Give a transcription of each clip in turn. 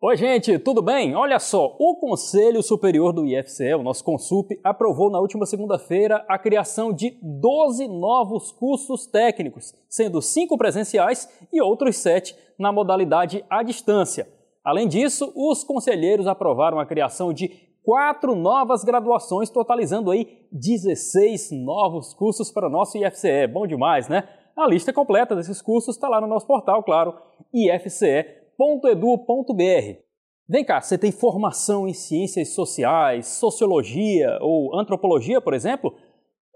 Oi, gente, tudo bem? Olha só, o Conselho Superior do IFCE, o nosso Consup, aprovou na última segunda-feira a criação de 12 novos cursos técnicos, sendo 5 presenciais e outros 7 na modalidade à distância. Além disso, os conselheiros aprovaram a criação de quatro novas graduações, totalizando aí 16 novos cursos para o nosso IFCE. Bom demais, né? A lista completa desses cursos está lá no nosso portal, claro, ifce www.edu.br. Vem cá, você tem formação em ciências sociais, sociologia ou antropologia, por exemplo?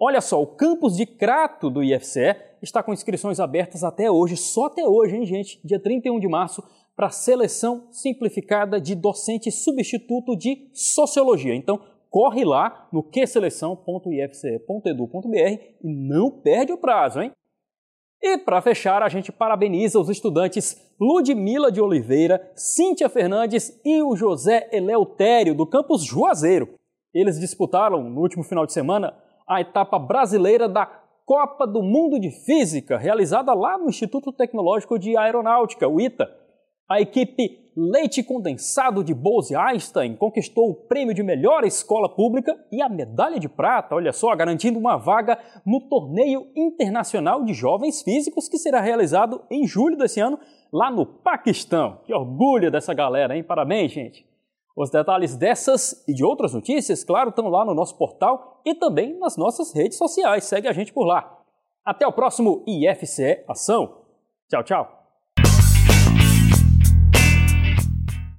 Olha só, o campus de Crato do IFCE está com inscrições abertas até hoje, só até hoje, hein, gente? Dia 31 de março, para seleção simplificada de docente substituto de sociologia. Então, corre lá no qseleção.ifce.edu.br e não perde o prazo, hein? E para fechar, a gente parabeniza os estudantes Ludmila de Oliveira, Cíntia Fernandes e o José Eleutério do campus Juazeiro. Eles disputaram no último final de semana a etapa brasileira da Copa do Mundo de Física, realizada lá no Instituto Tecnológico de Aeronáutica, o ITA. A equipe Leite Condensado de Bose Einstein conquistou o prêmio de melhor escola pública e a medalha de prata, olha só, garantindo uma vaga no Torneio Internacional de Jovens Físicos que será realizado em julho desse ano lá no Paquistão. Que orgulho dessa galera, hein? Parabéns, gente! Os detalhes dessas e de outras notícias, claro, estão lá no nosso portal e também nas nossas redes sociais. Segue a gente por lá. Até o próximo IFCE Ação. Tchau, tchau.